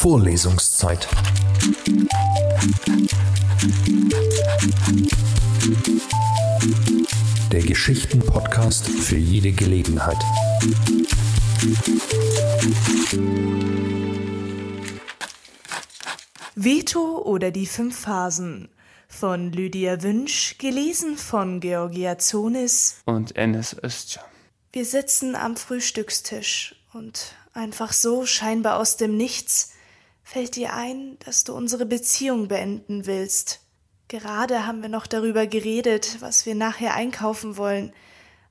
Vorlesungszeit. Der Geschichten-Podcast für jede Gelegenheit. Veto oder die fünf Phasen von Lydia Wünsch, gelesen von Georgia Zonis und Enes Özcan. Wir sitzen am Frühstückstisch und einfach so scheinbar aus dem Nichts fällt dir ein, dass du unsere Beziehung beenden willst. Gerade haben wir noch darüber geredet, was wir nachher einkaufen wollen,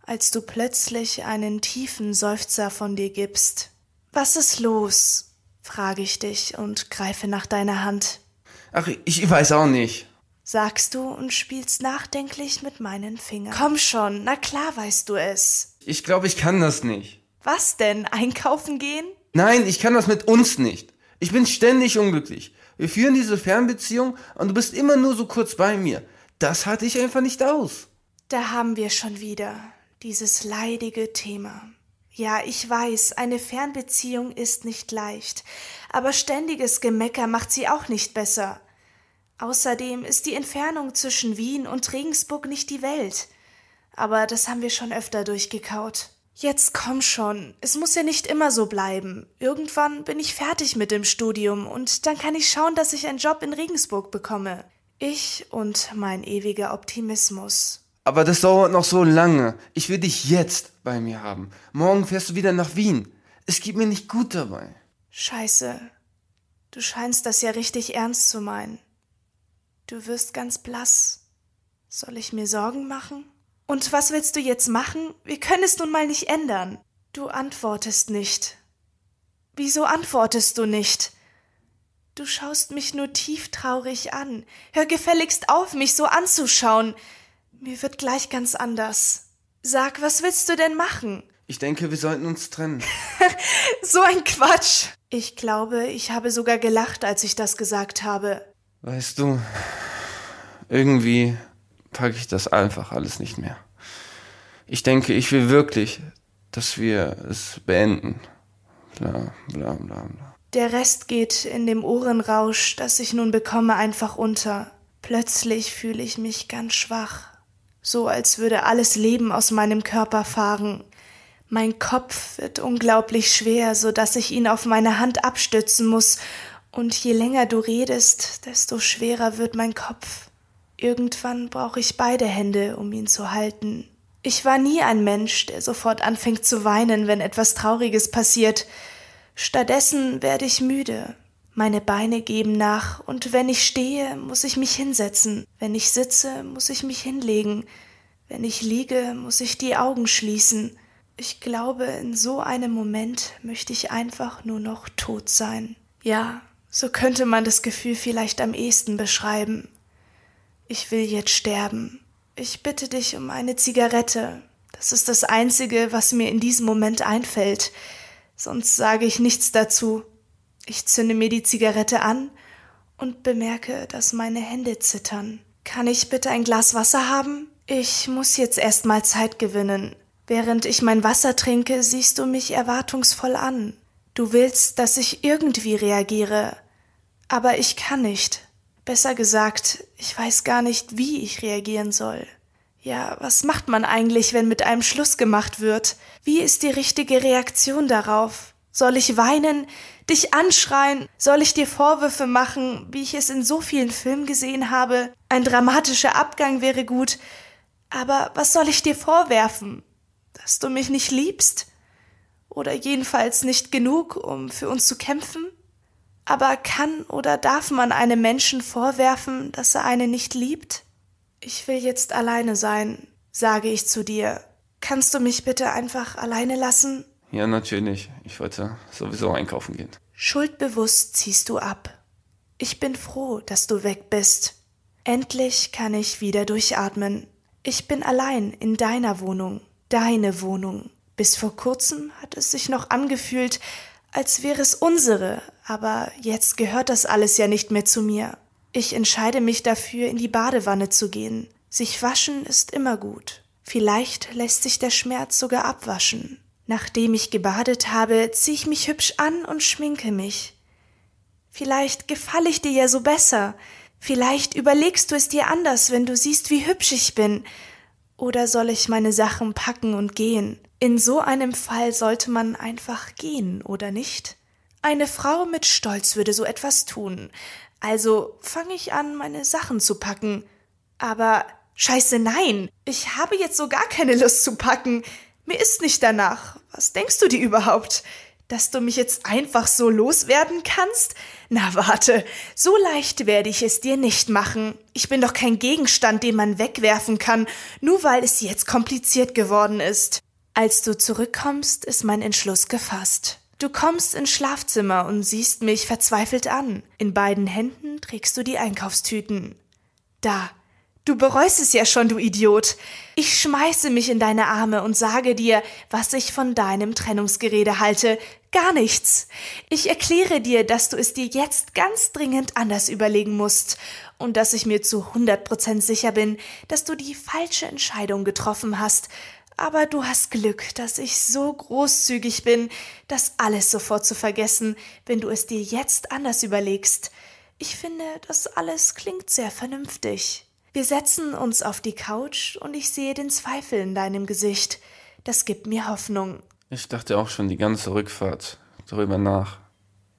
als du plötzlich einen tiefen Seufzer von dir gibst. Was ist los? frage ich dich und greife nach deiner Hand. Ach, ich weiß auch nicht. Sagst du und spielst nachdenklich mit meinen Fingern. Komm schon, na klar weißt du es. Ich glaube, ich kann das nicht. Was denn? Einkaufen gehen? Nein, ich kann das mit uns nicht. Ich bin ständig unglücklich. Wir führen diese Fernbeziehung und du bist immer nur so kurz bei mir. Das halte ich einfach nicht aus. Da haben wir schon wieder dieses leidige Thema. Ja, ich weiß, eine Fernbeziehung ist nicht leicht, aber ständiges Gemecker macht sie auch nicht besser. Außerdem ist die Entfernung zwischen Wien und Regensburg nicht die Welt. Aber das haben wir schon öfter durchgekaut. Jetzt komm schon, es muss ja nicht immer so bleiben. Irgendwann bin ich fertig mit dem Studium und dann kann ich schauen, dass ich einen Job in Regensburg bekomme. Ich und mein ewiger Optimismus. Aber das dauert noch so lange. Ich will dich jetzt bei mir haben. Morgen fährst du wieder nach Wien. Es geht mir nicht gut dabei. Scheiße. Du scheinst das ja richtig ernst zu meinen. Du wirst ganz blass. Soll ich mir Sorgen machen? Und was willst du jetzt machen? Wir können es nun mal nicht ändern. Du antwortest nicht. Wieso antwortest du nicht? Du schaust mich nur tief traurig an. Hör gefälligst auf, mich so anzuschauen. Mir wird gleich ganz anders. Sag, was willst du denn machen? Ich denke, wir sollten uns trennen. so ein Quatsch. Ich glaube, ich habe sogar gelacht, als ich das gesagt habe. Weißt du, irgendwie packe ich das einfach alles nicht mehr. Ich denke, ich will wirklich, dass wir es beenden. Bla, bla, bla, bla. Der Rest geht in dem Ohrenrausch, das ich nun bekomme, einfach unter. Plötzlich fühle ich mich ganz schwach so als würde alles Leben aus meinem Körper fahren. Mein Kopf wird unglaublich schwer, so dass ich ihn auf meine Hand abstützen muss, und je länger du redest, desto schwerer wird mein Kopf. Irgendwann brauche ich beide Hände, um ihn zu halten. Ich war nie ein Mensch, der sofort anfängt zu weinen, wenn etwas Trauriges passiert. Stattdessen werde ich müde, meine Beine geben nach, und wenn ich stehe, muss ich mich hinsetzen, wenn ich sitze, muss ich mich hinlegen, wenn ich liege, muss ich die Augen schließen. Ich glaube, in so einem Moment möchte ich einfach nur noch tot sein. Ja, so könnte man das Gefühl vielleicht am ehesten beschreiben. Ich will jetzt sterben. Ich bitte dich um eine Zigarette. Das ist das Einzige, was mir in diesem Moment einfällt. Sonst sage ich nichts dazu. Ich zünde mir die Zigarette an und bemerke, dass meine Hände zittern. Kann ich bitte ein Glas Wasser haben? Ich muss jetzt erst mal Zeit gewinnen. Während ich mein Wasser trinke, siehst du mich erwartungsvoll an. Du willst, dass ich irgendwie reagiere. Aber ich kann nicht. Besser gesagt, ich weiß gar nicht, wie ich reagieren soll. Ja, was macht man eigentlich, wenn mit einem Schluss gemacht wird? Wie ist die richtige Reaktion darauf? Soll ich weinen, dich anschreien? Soll ich dir Vorwürfe machen, wie ich es in so vielen Filmen gesehen habe? Ein dramatischer Abgang wäre gut. Aber was soll ich dir vorwerfen? Dass du mich nicht liebst? Oder jedenfalls nicht genug, um für uns zu kämpfen? Aber kann oder darf man einem Menschen vorwerfen, dass er einen nicht liebt? Ich will jetzt alleine sein, sage ich zu dir. Kannst du mich bitte einfach alleine lassen? Ja, natürlich. Ich wollte sowieso einkaufen gehen. Schuldbewusst ziehst du ab. Ich bin froh, dass du weg bist. Endlich kann ich wieder durchatmen. Ich bin allein in deiner Wohnung, deine Wohnung. Bis vor kurzem hat es sich noch angefühlt, als wäre es unsere, aber jetzt gehört das alles ja nicht mehr zu mir. Ich entscheide mich dafür, in die Badewanne zu gehen. Sich waschen ist immer gut. Vielleicht lässt sich der Schmerz sogar abwaschen. Nachdem ich gebadet habe, ziehe ich mich hübsch an und schminke mich. Vielleicht gefalle ich dir ja so besser. Vielleicht überlegst du es dir anders, wenn du siehst, wie hübsch ich bin. Oder soll ich meine Sachen packen und gehen? In so einem Fall sollte man einfach gehen, oder nicht? Eine Frau mit Stolz würde so etwas tun. Also fange ich an, meine Sachen zu packen. Aber scheiße, nein. Ich habe jetzt so gar keine Lust zu packen. Mir ist nicht danach. Was denkst du dir überhaupt? Dass du mich jetzt einfach so loswerden kannst? Na warte, so leicht werde ich es dir nicht machen. Ich bin doch kein Gegenstand, den man wegwerfen kann, nur weil es jetzt kompliziert geworden ist. Als du zurückkommst, ist mein Entschluss gefasst. Du kommst ins Schlafzimmer und siehst mich verzweifelt an. In beiden Händen trägst du die Einkaufstüten. Da, Du bereust es ja schon, du Idiot. Ich schmeiße mich in deine Arme und sage dir, was ich von deinem Trennungsgerede halte. Gar nichts. Ich erkläre dir, dass du es dir jetzt ganz dringend anders überlegen musst und dass ich mir zu hundert Prozent sicher bin, dass du die falsche Entscheidung getroffen hast. Aber du hast Glück, dass ich so großzügig bin, das alles sofort zu vergessen, wenn du es dir jetzt anders überlegst. Ich finde, das alles klingt sehr vernünftig. Wir setzen uns auf die Couch und ich sehe den Zweifel in deinem Gesicht. Das gibt mir Hoffnung. Ich dachte auch schon die ganze Rückfahrt darüber nach,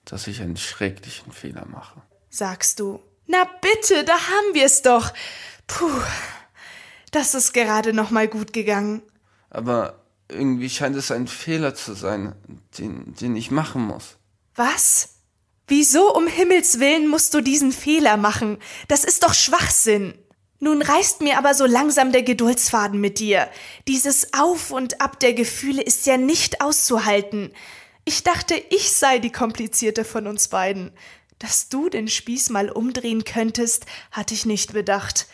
dass ich einen schrecklichen Fehler mache. Sagst du. Na bitte, da haben wir es doch. Puh, das ist gerade noch mal gut gegangen. Aber irgendwie scheint es ein Fehler zu sein, den, den ich machen muss. Was? Wieso um Himmels willen musst du diesen Fehler machen? Das ist doch Schwachsinn. Nun reißt mir aber so langsam der Geduldsfaden mit dir. Dieses Auf und Ab der Gefühle ist ja nicht auszuhalten. Ich dachte, ich sei die komplizierte von uns beiden. Dass du den Spieß mal umdrehen könntest, hatte ich nicht bedacht.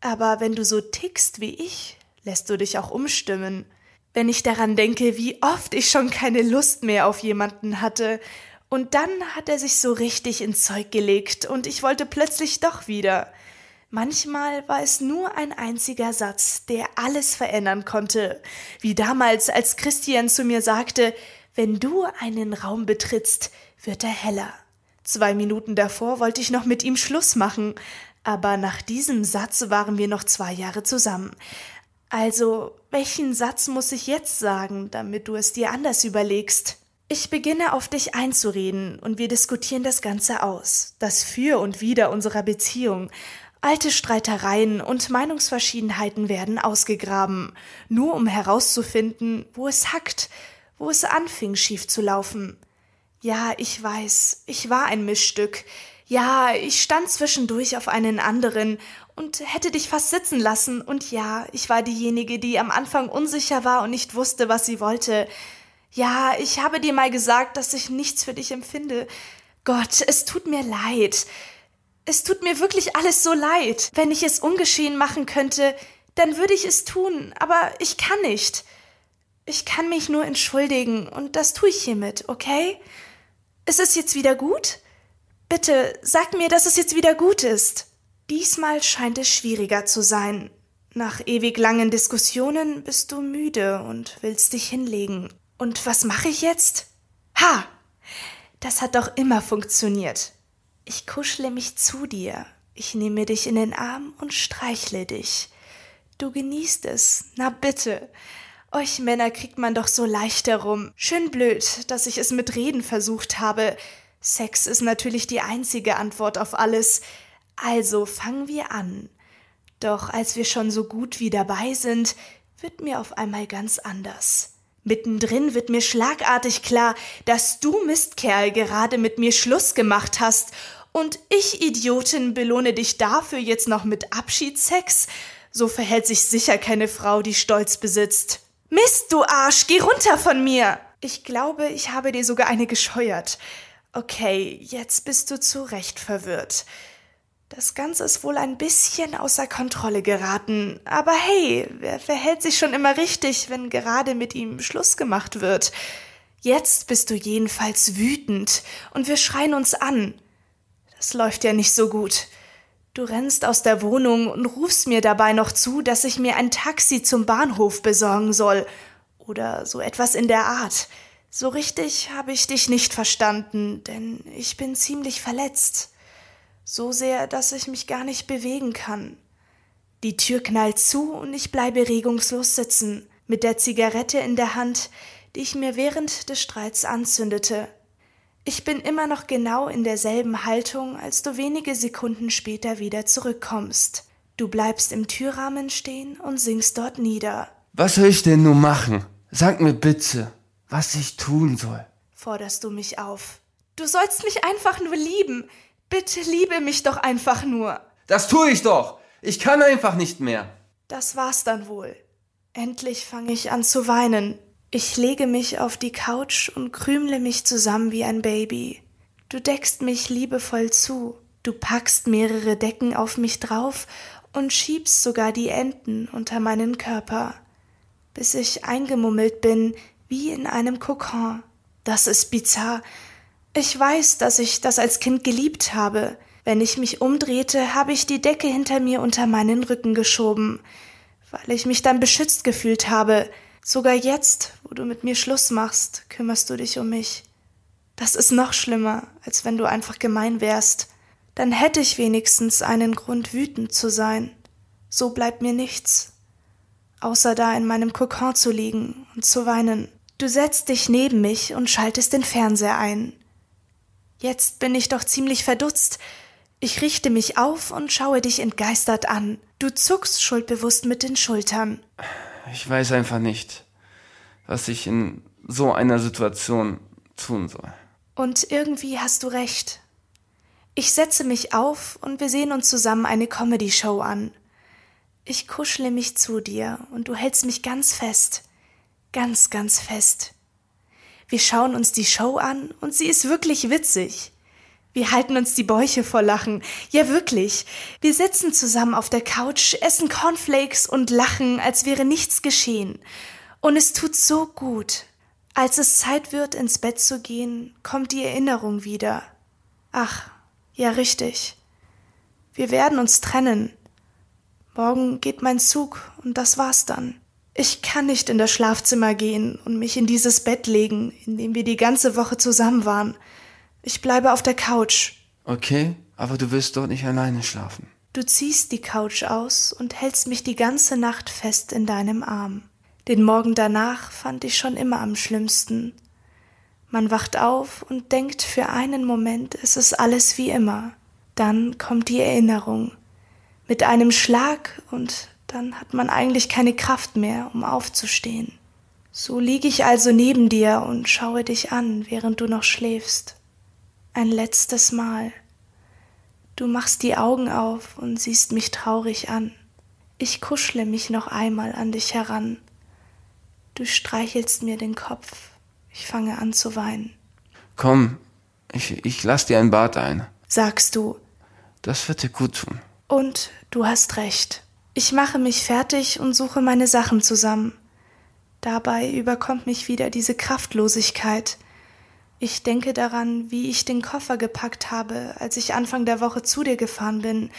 Aber wenn du so tickst wie ich, lässt du dich auch umstimmen. Wenn ich daran denke, wie oft ich schon keine Lust mehr auf jemanden hatte, und dann hat er sich so richtig ins Zeug gelegt, und ich wollte plötzlich doch wieder. Manchmal war es nur ein einziger Satz, der alles verändern konnte, wie damals, als Christian zu mir sagte, wenn du einen Raum betrittst, wird er heller. Zwei Minuten davor wollte ich noch mit ihm Schluss machen, aber nach diesem Satz waren wir noch zwei Jahre zusammen. Also, welchen Satz muss ich jetzt sagen, damit du es dir anders überlegst? Ich beginne auf dich einzureden und wir diskutieren das Ganze aus, das Für und Wider unserer Beziehung, Alte Streitereien und Meinungsverschiedenheiten werden ausgegraben, nur um herauszufinden, wo es hackt, wo es anfing schief zu laufen. Ja, ich weiß, ich war ein Mischstück. Ja, ich stand zwischendurch auf einen anderen und hätte dich fast sitzen lassen, und ja, ich war diejenige, die am Anfang unsicher war und nicht wusste, was sie wollte. Ja, ich habe dir mal gesagt, dass ich nichts für dich empfinde. Gott, es tut mir leid. Es tut mir wirklich alles so leid. Wenn ich es ungeschehen machen könnte, dann würde ich es tun, aber ich kann nicht. Ich kann mich nur entschuldigen, und das tue ich hiermit, okay? Ist es jetzt wieder gut? Bitte, sag mir, dass es jetzt wieder gut ist. Diesmal scheint es schwieriger zu sein. Nach ewig langen Diskussionen bist du müde und willst dich hinlegen. Und was mache ich jetzt? Ha! Das hat doch immer funktioniert. Ich kuschle mich zu dir, ich nehme dich in den Arm und streichle dich. Du genießt es, na bitte. Euch Männer kriegt man doch so leicht herum. Schön blöd, dass ich es mit Reden versucht habe. Sex ist natürlich die einzige Antwort auf alles. Also fangen wir an. Doch als wir schon so gut wie dabei sind, wird mir auf einmal ganz anders. Mittendrin wird mir schlagartig klar, dass du Mistkerl gerade mit mir Schluss gemacht hast und ich, Idiotin, belohne dich dafür jetzt noch mit Abschiedssex? So verhält sich sicher keine Frau, die Stolz besitzt. Mist, du Arsch, geh runter von mir! Ich glaube, ich habe dir sogar eine gescheuert. Okay, jetzt bist du zu Recht verwirrt. Das Ganze ist wohl ein bisschen außer Kontrolle geraten. Aber hey, wer verhält sich schon immer richtig, wenn gerade mit ihm Schluss gemacht wird? Jetzt bist du jedenfalls wütend und wir schreien uns an. Das läuft ja nicht so gut. Du rennst aus der Wohnung und rufst mir dabei noch zu, dass ich mir ein Taxi zum Bahnhof besorgen soll. Oder so etwas in der Art. So richtig habe ich dich nicht verstanden, denn ich bin ziemlich verletzt. So sehr, dass ich mich gar nicht bewegen kann. Die Tür knallt zu und ich bleibe regungslos sitzen, mit der Zigarette in der Hand, die ich mir während des Streits anzündete. Ich bin immer noch genau in derselben Haltung, als du wenige Sekunden später wieder zurückkommst. Du bleibst im Türrahmen stehen und singst dort nieder. Was soll ich denn nun machen? Sag mir bitte, was ich tun soll. Forderst du mich auf. Du sollst mich einfach nur lieben. Bitte liebe mich doch einfach nur. Das tue ich doch. Ich kann einfach nicht mehr. Das war's dann wohl. Endlich fange ich an zu weinen. Ich lege mich auf die Couch und krümle mich zusammen wie ein Baby. Du deckst mich liebevoll zu, du packst mehrere Decken auf mich drauf und schiebst sogar die Enten unter meinen Körper, bis ich eingemummelt bin wie in einem Kokon. Das ist bizarr. Ich weiß, dass ich das als Kind geliebt habe. Wenn ich mich umdrehte, habe ich die Decke hinter mir unter meinen Rücken geschoben, weil ich mich dann beschützt gefühlt habe, Sogar jetzt, wo du mit mir Schluss machst, kümmerst du dich um mich. Das ist noch schlimmer, als wenn du einfach gemein wärst. Dann hätte ich wenigstens einen Grund, wütend zu sein. So bleibt mir nichts, außer da in meinem Kokon zu liegen und zu weinen. Du setzt dich neben mich und schaltest den Fernseher ein. Jetzt bin ich doch ziemlich verdutzt. Ich richte mich auf und schaue dich entgeistert an. Du zuckst schuldbewusst mit den Schultern. Ich weiß einfach nicht, was ich in so einer Situation tun soll. Und irgendwie hast du recht. Ich setze mich auf und wir sehen uns zusammen eine Comedy-Show an. Ich kuschle mich zu dir und du hältst mich ganz fest. Ganz, ganz fest. Wir schauen uns die Show an und sie ist wirklich witzig. Wir halten uns die Bäuche vor Lachen. Ja, wirklich. Wir sitzen zusammen auf der Couch, essen Cornflakes und lachen, als wäre nichts geschehen. Und es tut so gut. Als es Zeit wird, ins Bett zu gehen, kommt die Erinnerung wieder. Ach, ja, richtig. Wir werden uns trennen. Morgen geht mein Zug und das war's dann. Ich kann nicht in das Schlafzimmer gehen und mich in dieses Bett legen, in dem wir die ganze Woche zusammen waren. Ich bleibe auf der Couch. Okay, aber du wirst dort nicht alleine schlafen. Du ziehst die Couch aus und hältst mich die ganze Nacht fest in deinem Arm. Den Morgen danach fand ich schon immer am schlimmsten. Man wacht auf und denkt für einen Moment, es ist alles wie immer. Dann kommt die Erinnerung. Mit einem Schlag und dann hat man eigentlich keine Kraft mehr, um aufzustehen. So liege ich also neben dir und schaue dich an, während du noch schläfst ein letztes Mal. Du machst die Augen auf und siehst mich traurig an. Ich kuschle mich noch einmal an dich heran. Du streichelst mir den Kopf. Ich fange an zu weinen. Komm, ich, ich lass dir ein Bad ein. Sagst du. Das wird dir gut tun. Und du hast recht. Ich mache mich fertig und suche meine Sachen zusammen. Dabei überkommt mich wieder diese Kraftlosigkeit, ich denke daran, wie ich den Koffer gepackt habe, als ich Anfang der Woche zu dir gefahren bin,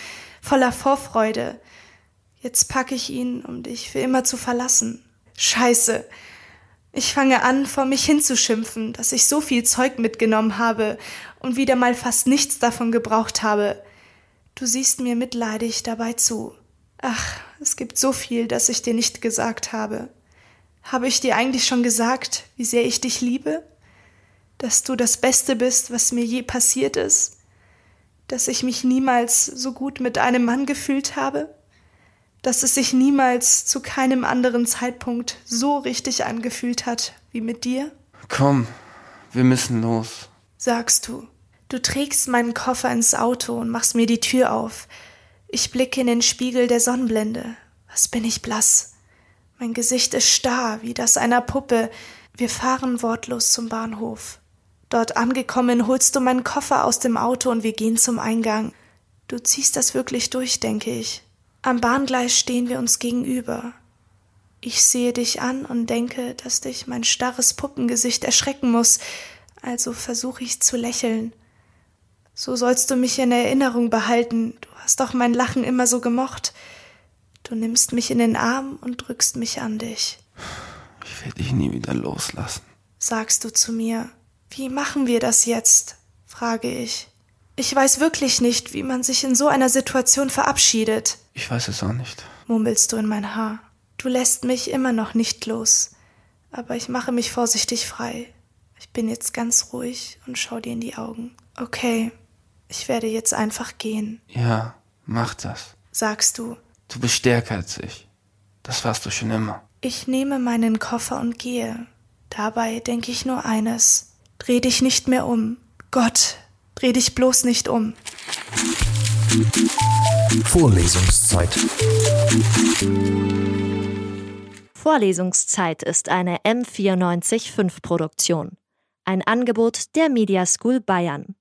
voller Vorfreude. Jetzt packe ich ihn, um dich für immer zu verlassen. Scheiße. Ich fange an, vor mich hinzuschimpfen, dass ich so viel Zeug mitgenommen habe und wieder mal fast nichts davon gebraucht habe. Du siehst mir mitleidig dabei zu. Ach, es gibt so viel, das ich dir nicht gesagt habe. Habe ich dir eigentlich schon gesagt, wie sehr ich dich liebe? dass du das Beste bist, was mir je passiert ist, dass ich mich niemals so gut mit einem Mann gefühlt habe, dass es sich niemals zu keinem anderen Zeitpunkt so richtig angefühlt hat wie mit dir? Komm, wir müssen los. Sagst du. Du trägst meinen Koffer ins Auto und machst mir die Tür auf. Ich blicke in den Spiegel der Sonnenblende. Was bin ich blass? Mein Gesicht ist starr wie das einer Puppe. Wir fahren wortlos zum Bahnhof. Dort angekommen, holst du meinen Koffer aus dem Auto und wir gehen zum Eingang. Du ziehst das wirklich durch, denke ich. Am Bahngleis stehen wir uns gegenüber. Ich sehe dich an und denke, dass dich mein starres Puppengesicht erschrecken muss, also versuche ich zu lächeln. So sollst du mich in Erinnerung behalten, hast doch mein Lachen immer so gemocht. Du nimmst mich in den Arm und drückst mich an dich. Ich werde dich nie wieder loslassen sagst du zu mir. Wie machen wir das jetzt? frage ich. Ich weiß wirklich nicht, wie man sich in so einer Situation verabschiedet. Ich weiß es auch nicht. Murmelst du in mein Haar. Du lässt mich immer noch nicht los. Aber ich mache mich vorsichtig frei. Ich bin jetzt ganz ruhig und schau dir in die Augen. Okay, ich werde jetzt einfach gehen. Ja, mach das. Sagst du. Du bist stärker als ich. Das warst du schon immer. Ich nehme meinen Koffer und gehe. Dabei denke ich nur eines. Dreh dich nicht mehr um. Gott, dreh dich bloß nicht um. Vorlesungszeit. Vorlesungszeit ist eine M945 Produktion. Ein Angebot der Media School Bayern.